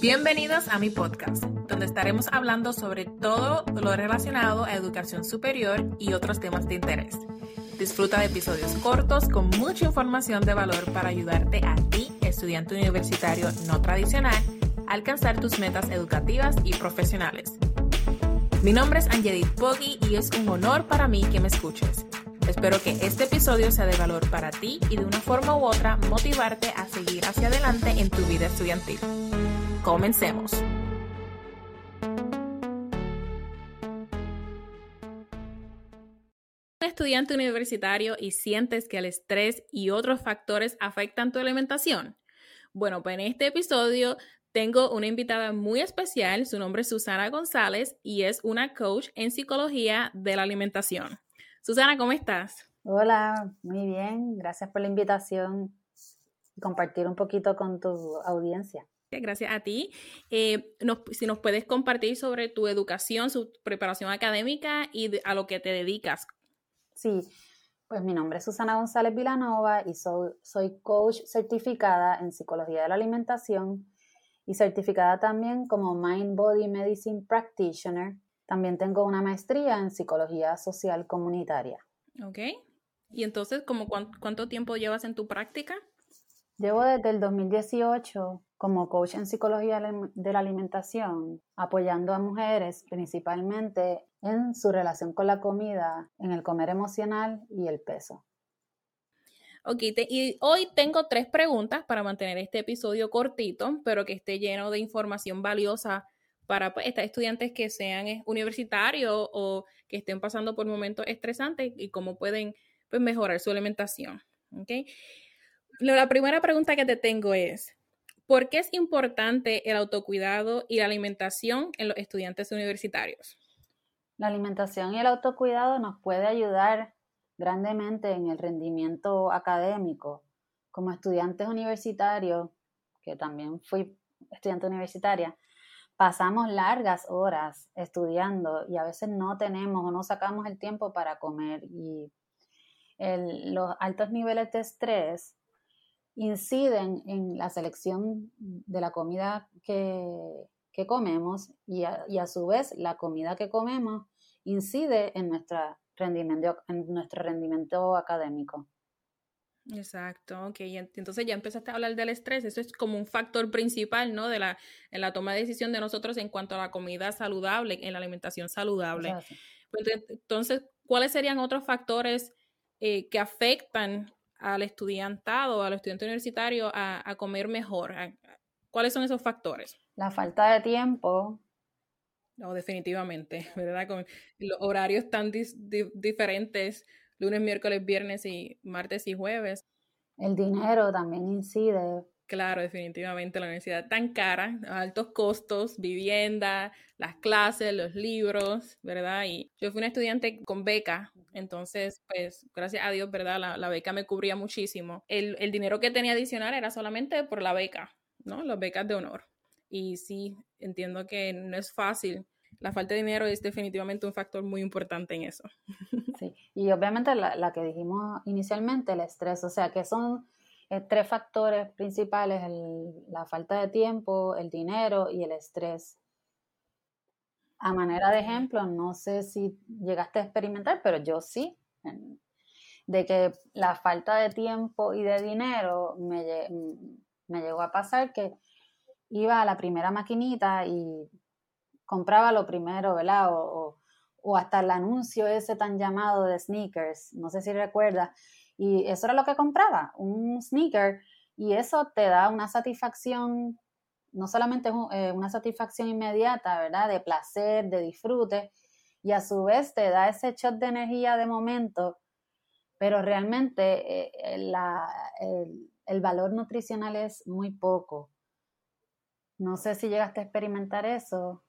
Bienvenidos a mi podcast, donde estaremos hablando sobre todo lo relacionado a educación superior y otros temas de interés. Disfruta de episodios cortos con mucha información de valor para ayudarte a ti, estudiante universitario no tradicional, a alcanzar tus metas educativas y profesionales. Mi nombre es Angelique Poggi y es un honor para mí que me escuches. Espero que este episodio sea de valor para ti y de una forma u otra motivarte a seguir hacia adelante en tu vida estudiantil. Comencemos. estudiante universitario y sientes que el estrés y otros factores afectan tu alimentación? Bueno, pues en este episodio tengo una invitada muy especial, su nombre es Susana González y es una coach en psicología de la alimentación. Susana, ¿cómo estás? Hola, muy bien, gracias por la invitación y compartir un poquito con tu audiencia. Gracias a ti. Eh, si nos puedes compartir sobre tu educación, su preparación académica y a lo que te dedicas. Sí, pues mi nombre es Susana González Vilanova y soy, soy coach certificada en psicología de la alimentación y certificada también como Mind Body Medicine Practitioner. También tengo una maestría en psicología social comunitaria. Ok. ¿Y entonces, como cuánto tiempo llevas en tu práctica? Llevo desde el 2018 como coach en psicología de la alimentación, apoyando a mujeres principalmente en su relación con la comida, en el comer emocional y el peso. Ok, y hoy tengo tres preguntas para mantener este episodio cortito, pero que esté lleno de información valiosa para pues, estudiantes que sean eh, universitarios o que estén pasando por momentos estresantes y cómo pueden pues, mejorar su alimentación. Okay. La primera pregunta que te tengo es, ¿Por qué es importante el autocuidado y la alimentación en los estudiantes universitarios? La alimentación y el autocuidado nos puede ayudar grandemente en el rendimiento académico. Como estudiantes universitarios, que también fui estudiante universitaria, pasamos largas horas estudiando y a veces no tenemos o no sacamos el tiempo para comer y los altos niveles de estrés inciden en la selección de la comida que, comemos y a, su vez la comida que comemos incide en, nuestra rendimiento, en nuestro rendimiento académico. Exacto, ok. Entonces ya empezaste a hablar del estrés. Eso es como un factor principal, ¿no? De la, en la toma de decisión de nosotros en cuanto a la comida saludable, en la alimentación saludable. Pues, entonces, ¿cuáles serían otros factores eh, que afectan al estudiantado, al estudiante universitario a, comer mejor? ¿Cuáles son esos factores? La falta de tiempo. No, definitivamente, ¿verdad? Con los horarios tan diferentes, lunes, miércoles, viernes y martes y jueves. El dinero también incide. Claro, definitivamente la universidad tan cara, altos costos, vivienda, las clases, los libros, ¿verdad? Y yo fui una estudiante con beca, entonces, pues, gracias a Dios, ¿verdad? La, beca me cubría muchísimo. El, dinero que tenía adicional era solamente por la beca, ¿no? Las becas de honor. Y sí, entiendo que no es fácil. La falta de dinero es definitivamente un factor muy importante en eso. Sí, y obviamente la, la que dijimos inicialmente, el estrés, o sea, que son eh, tres factores principales, la falta de tiempo, el dinero y el estrés. A manera de ejemplo, no sé si llegaste a experimentar, pero yo sí, de que la falta de tiempo y de dinero me, me llegó a pasar que iba a la primera maquinita y compraba lo primero, ¿verdad? O, o, hasta el anuncio ese tan llamado de sneakers, no sé si recuerdas, y eso era lo que compraba, un sneaker, y eso te da una satisfacción, no solamente eh, una satisfacción inmediata, ¿verdad? De placer, de disfrute, y a su vez te da ese shot de energía de momento, pero realmente eh, la, el, el valor nutricional es muy poco. No sé si llegaste a experimentar eso.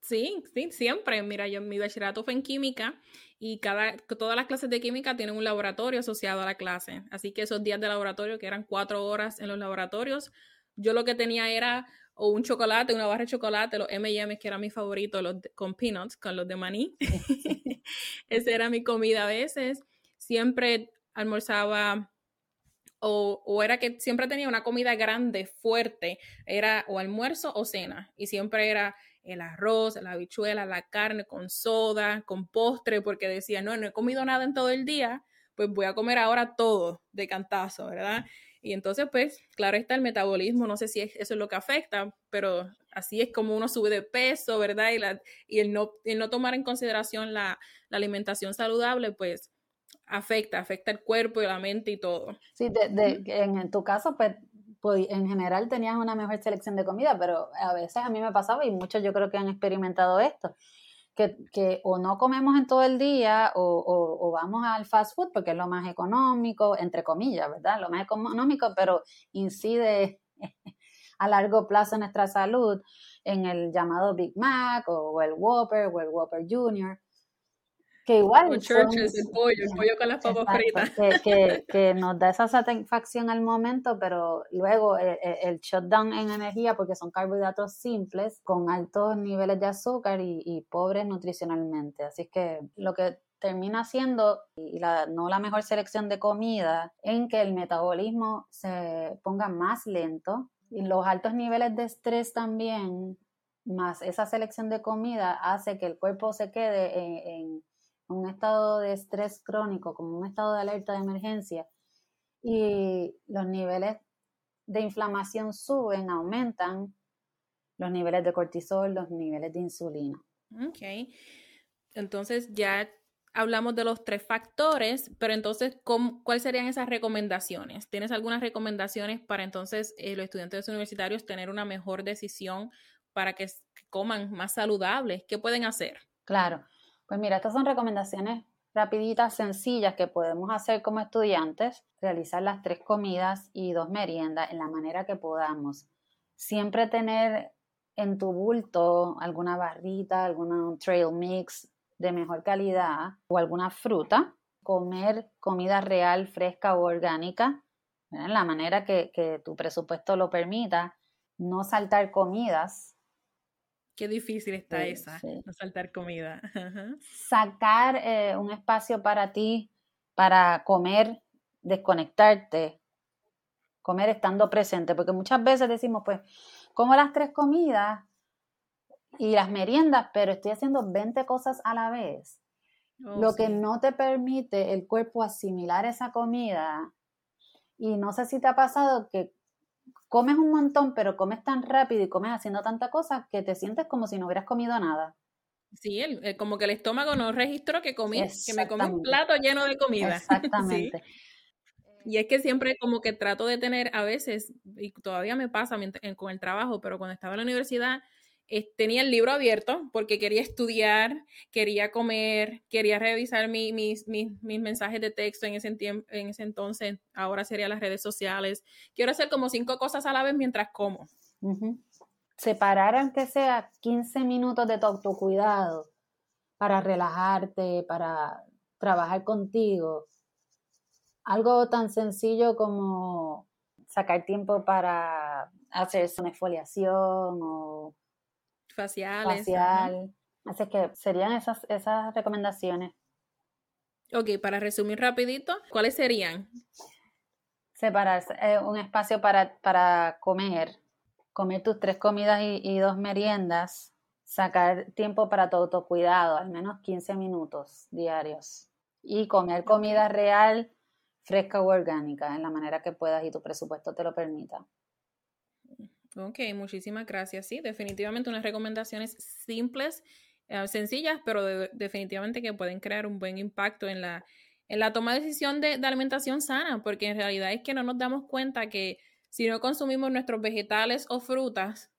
Sí, sí, siempre. Mira, yo mi bachillerato fue en química y cada, todas las clases de química tienen un laboratorio asociado a la clase. Así que esos días de laboratorio, que eran cuatro horas en los laboratorios, yo lo que tenía era o un chocolate, una barra de chocolate, los M&M's, que era mi favorito, los con peanuts, con los de maní. Esa era mi comida a veces. Siempre almorzaba o, o, era que siempre tenía una comida grande, fuerte, era o almuerzo o cena, y siempre era el arroz, la habichuela, la carne con soda, con postre, porque decía, no, no he comido nada en todo el día, pues voy a comer ahora todo de cantazo, ¿verdad? Y entonces, pues, claro está el metabolismo, no sé si eso es lo que afecta, pero así es como uno sube de peso, ¿verdad? Y, la, y el, no, el no tomar en consideración la, la alimentación saludable, pues afecta, afecta el cuerpo y la mente y todo. Sí, de, en, tu caso, pues, en general tenías una mejor selección de comida, pero a veces a mí me pasaba y muchos yo creo que han experimentado esto, que, que o no comemos en todo el día o, o, vamos al fast food porque es lo más económico, entre comillas, ¿verdad? Lo más económico, pero incide a largo plazo en nuestra salud en el llamado Big Mac o el Whopper o el Whopper Junior que igual el pollo, el pollo con las papas fritas. Que, que, nos da esa satisfacción al momento, pero luego el, eh, eh, el, shutdown en energía, porque son carbohidratos simples, con altos niveles de azúcar y, y pobres nutricionalmente. Así que lo que termina siendo, y la, no la mejor selección de comida, en que el metabolismo se ponga más lento y los altos niveles de estrés también, más esa selección de comida, hace que el cuerpo se quede en un estado de estrés crónico, como un estado de alerta de emergencia, y los niveles de inflamación suben, aumentan los niveles de cortisol, los niveles de insulina. Ok. Entonces ya hablamos de los tres factores, pero entonces, ¿cuáles serían esas recomendaciones? ¿Tienes algunas recomendaciones para entonces eh, los estudiantes universitarios tener una mejor decisión para que, que coman más saludables? ¿Qué pueden hacer? Claro. Pues mira, estas son recomendaciones rapiditas, sencillas que podemos hacer como estudiantes, realizar las tres comidas y dos meriendas en la manera que podamos. Siempre tener en tu bulto alguna barrita, alguna trail mix de mejor calidad o alguna fruta. Comer comida real, fresca o orgánica, en la manera que tu presupuesto lo permita. No saltar comidas, Qué difícil está esa, no saltar comida. Sacar eh, un espacio para ti, para comer, desconectarte, comer estando presente, porque muchas veces decimos, pues, como las tres comidas y las meriendas, pero estoy haciendo 20 cosas a la vez. Oh, lo que no te permite el cuerpo asimilar esa comida. Y no sé si te ha pasado que comes un montón, pero comes tan rápido y comes haciendo tanta cosa que te sientes como si no hubieras comido nada. Sí, el, como que el estómago no registró que comí, que me comí un plato lleno de comida. Exactamente. Y es que siempre como que trato de tener a veces, y todavía me pasa con el trabajo, pero cuando estaba en la universidad, tenía el libro abierto porque quería estudiar, quería comer, quería revisar mis, mis, mensajes de texto en ese, en ese entonces, ahora serían las redes sociales. Quiero hacer como cinco cosas a la vez mientras como. Separar aunque sea 15 minutos de tu autocuidado para relajarte, para trabajar contigo. Algo tan sencillo como sacar tiempo para hacerse una exfoliación o faciales. Facial. Así que serían esas, esas recomendaciones. Ok, para resumir rapidito, ¿cuáles serían? Separarse, eh, un espacio para, para, comer, comer tus tres comidas y, dos meriendas, sacar tiempo para tu autocuidado, al menos 15 minutos diarios, y comer comida real, fresca o orgánica, en la manera que puedas y tu presupuesto te lo permita. Ok, muchísimas gracias. Sí, definitivamente unas recomendaciones simples, eh, sencillas, pero definitivamente que pueden crear un buen impacto en la, en la toma de decisión de, alimentación sana, porque en realidad es que no nos damos cuenta que si no consumimos nuestros vegetales o frutas,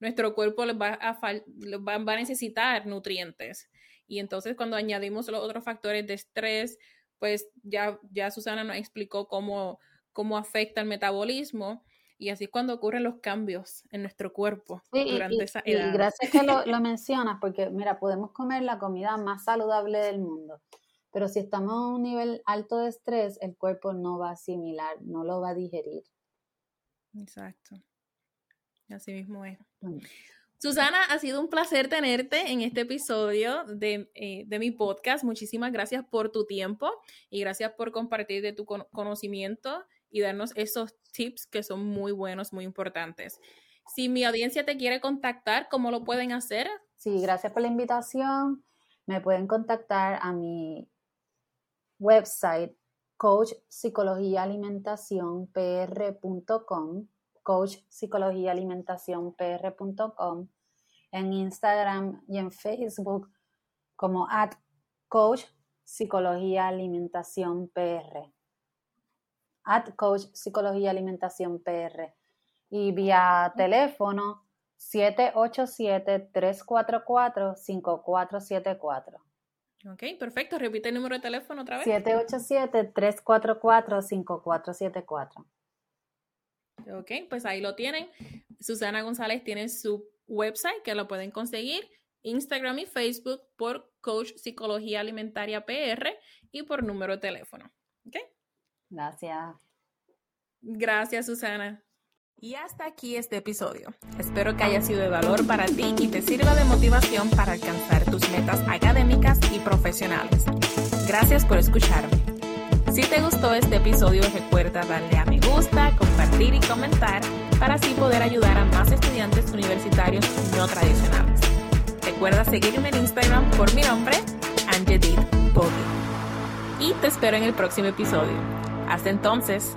nuestro cuerpo les va a, va, va a necesitar nutrientes. Y entonces cuando añadimos los otros factores de estrés, pues ya, ya Susana nos explicó cómo, cómo afecta el metabolismo y así es cuando ocurren los cambios en nuestro cuerpo durante esa edad. Y gracias que lo, lo mencionas, porque mira, podemos comer la comida más saludable del mundo, pero si estamos a un nivel alto de estrés, el cuerpo no va a asimilar, no lo va a digerir. Exacto. Así mismo es. Susana, ha sido un placer tenerte en este episodio de, eh, de, mi podcast. Muchísimas gracias por tu tiempo y gracias por compartir de tu conocimiento y darnos esos tips que son muy buenos, muy importantes. Si mi audiencia te quiere contactar, ¿cómo lo pueden hacer? Sí, gracias por la invitación. Me pueden contactar a mi website coach psicología alimentación pr.com coach psicología alimentación pr.com en Instagram y en Facebook como at coach psicología alimentación pr at coach psicología alimentación pr y vía teléfono 787-344-5474. Ok, perfecto. Repite el número de teléfono otra vez. 787-344-5474. Ok, pues ahí lo tienen. Susana González tiene su website que lo pueden conseguir, Instagram y Facebook por Coach Psicología Alimentaria PR y por número de teléfono. Ok. Gracias. Gracias, Susana. Y hasta aquí este episodio. Espero que haya sido de valor para ti y te sirva de motivación para alcanzar tus metas académicas y profesionales. Gracias por escucharme. Si te gustó este episodio, recuerda darle a me gusta, compartir y comentar para así poder ayudar a más estudiantes universitarios no tradicionales. Recuerda seguirme en Instagram por mi nombre, Angelit Poggi. Y te espero en el próximo episodio. Hasta entonces.